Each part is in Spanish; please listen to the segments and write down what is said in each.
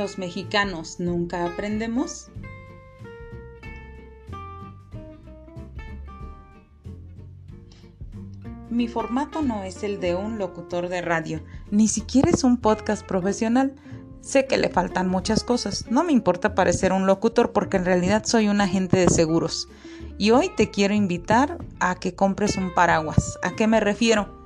los mexicanos nunca aprendemos? Mi formato no es el de un locutor de radio, ni siquiera es un podcast profesional. Sé que le faltan muchas cosas. No me importa parecer un locutor porque en realidad soy un agente de seguros. Y hoy te quiero invitar a que compres un paraguas. ¿A qué me refiero?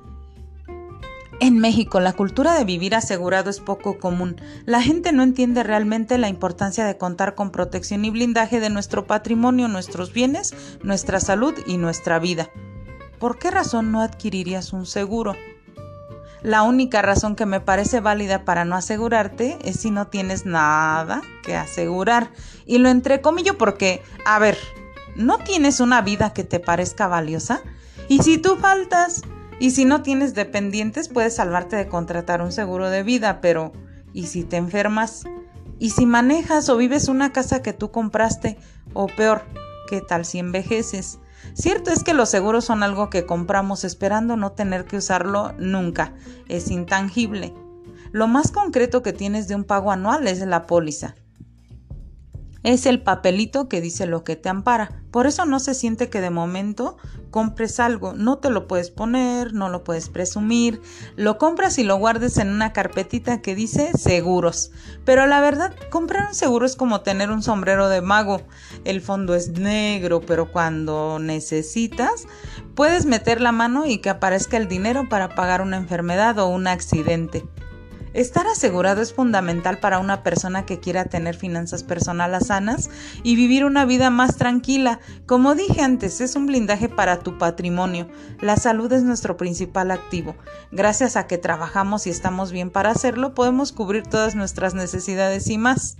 En México, la cultura de vivir asegurado es poco común. La gente no entiende realmente la importancia de contar con protección y blindaje de nuestro patrimonio, nuestros bienes, nuestra salud y nuestra vida. ¿Por qué razón no adquirirías un seguro? La única razón que me parece válida para no asegurarte es si no tienes nada que asegurar. Y lo entrecomillo porque, a ver, ¿no tienes una vida que te parezca valiosa? Y si tú faltas, y si no tienes dependientes, puedes salvarte de contratar un seguro de vida, pero ¿y si te enfermas? ¿Y si manejas o vives una casa que tú compraste? O peor, ¿qué tal si envejeces? Cierto es que los seguros son algo que compramos esperando no tener que usarlo nunca. Es intangible. Lo más concreto que tienes de un pago anual es la póliza es el papelito que dice lo que te ampara. Por eso no se siente que de momento compres algo, no te lo puedes poner, no lo puedes presumir, lo compras y lo guardes en una carpetita que dice seguros. Pero la verdad, comprar un seguro es como tener un sombrero de mago. El fondo es negro, pero cuando necesitas, puedes meter la mano y que aparezca el dinero para pagar una enfermedad o un accidente. Estar asegurado es fundamental para una persona que quiera tener finanzas personales sanas y vivir una vida más tranquila. Como dije antes, es un blindaje para tu patrimonio. La salud es nuestro principal activo. Gracias a que trabajamos y estamos bien para hacerlo, podemos cubrir todas nuestras necesidades y más.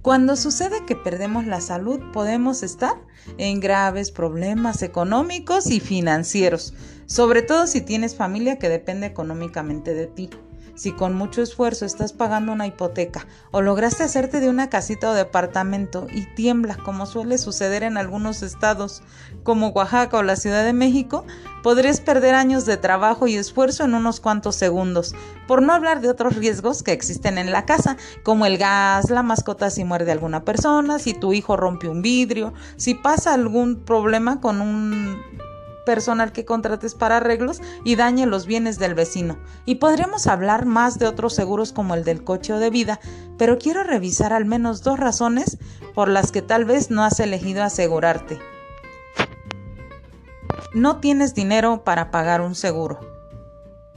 Cuando sucede que perdemos la salud, podemos estar en graves problemas económicos y financieros, sobre todo si tienes familia que depende económicamente de ti si con mucho esfuerzo estás pagando una hipoteca o lograste hacerte de una casita o departamento y tiembla como suele suceder en algunos estados como Oaxaca o la Ciudad de México, podrías perder años de trabajo y esfuerzo en unos cuantos segundos, por no hablar de otros riesgos que existen en la casa, como el gas, la mascota si muerde alguna persona, si tu hijo rompe un vidrio, si pasa algún problema con un personal que contrates para arreglos y dañe los bienes del vecino. Y podríamos hablar más de otros seguros como el del coche o de vida, pero quiero revisar al menos dos razones por las que tal vez no has elegido asegurarte. No tienes dinero para pagar un seguro.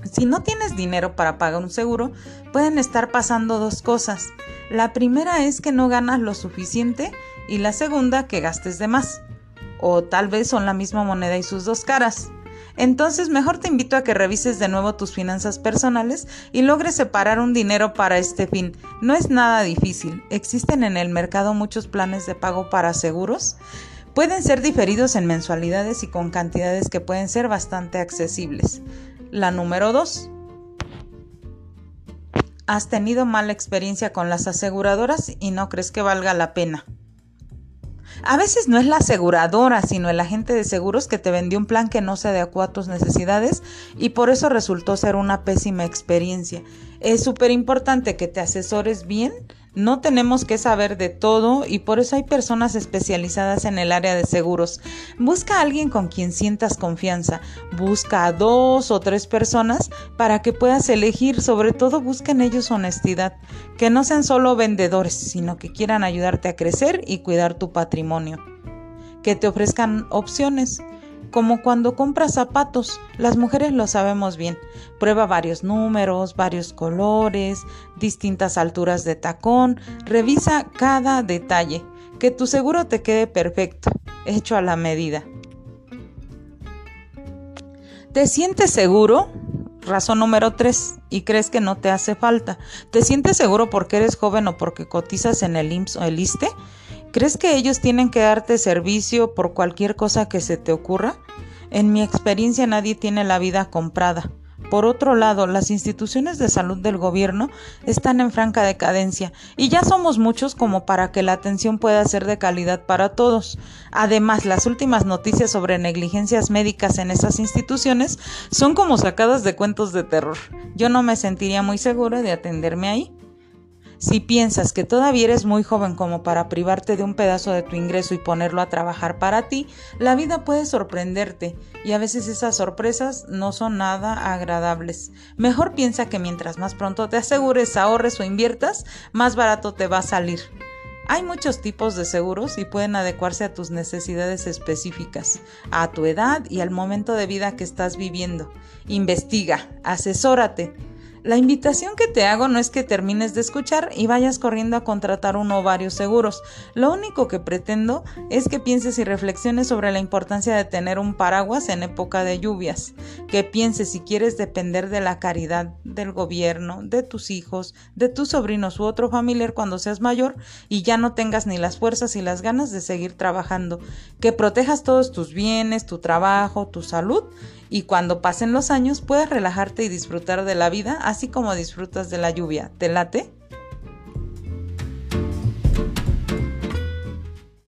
Si no tienes dinero para pagar un seguro, pueden estar pasando dos cosas. La primera es que no ganas lo suficiente y la segunda que gastes de más o tal vez son la misma moneda y sus dos caras. Entonces mejor te invito a que revises de nuevo tus finanzas personales y logres separar un dinero para este fin. No es nada difícil. Existen en el mercado muchos planes de pago para seguros. Pueden ser diferidos en mensualidades y con cantidades que pueden ser bastante accesibles. La número 2. ¿Has tenido mala experiencia con las aseguradoras y no crees que valga la pena? A veces no es la aseguradora, sino el agente de seguros que te vendió un plan que no se adecuó a tus necesidades y por eso resultó ser una pésima experiencia. Es súper importante que te asesores bien no tenemos que saber de todo y por eso hay personas especializadas en el área de seguros. Busca a alguien con quien sientas confianza. Busca a dos o tres personas para que puedas elegir. Sobre todo busca en ellos honestidad. Que no sean solo vendedores, sino que quieran ayudarte a crecer y cuidar tu patrimonio. Que te ofrezcan opciones como cuando compras zapatos, las mujeres lo sabemos bien. Prueba varios números, varios colores, distintas alturas de tacón, revisa cada detalle, que tu seguro te quede perfecto, hecho a la medida. ¿Te sientes seguro? Razón número 3. Y crees que no te hace falta. ¿Te sientes seguro porque eres joven o porque cotizas en el IMSS o el ISTE? ¿Crees que ellos tienen que darte servicio por cualquier cosa que se te ocurra? En mi experiencia nadie tiene la vida comprada. Por otro lado, las instituciones de salud del gobierno están en franca decadencia y ya somos muchos como para que la atención pueda ser de calidad para todos. Además, las últimas noticias sobre negligencias médicas en esas instituciones son como sacadas de cuentos de terror. Yo no me sentiría muy segura de atenderme ahí. Si piensas que todavía eres muy joven como para privarte de un pedazo de tu ingreso y ponerlo a trabajar para ti, la vida puede sorprenderte y a veces esas sorpresas no son nada agradables. Mejor piensa que mientras más pronto te asegures, ahorres o inviertas, más barato te va a salir. Hay muchos tipos de seguros y pueden adecuarse a tus necesidades específicas, a tu edad y al momento de vida que estás viviendo. Investiga, asesórate la invitación que te hago no es que termines de escuchar y vayas corriendo a contratar uno o varios seguros. Lo único que pretendo es que pienses y reflexiones sobre la importancia de tener un paraguas en época de lluvias. Que pienses si quieres depender de la caridad del gobierno, de tus hijos, de tus sobrinos u otro familiar cuando seas mayor y ya no tengas ni las fuerzas y las ganas de seguir trabajando. Que protejas todos tus bienes, tu trabajo, tu salud y cuando pasen los años puedas relajarte y disfrutar de la vida así como disfrutas de la lluvia. ¿Te late?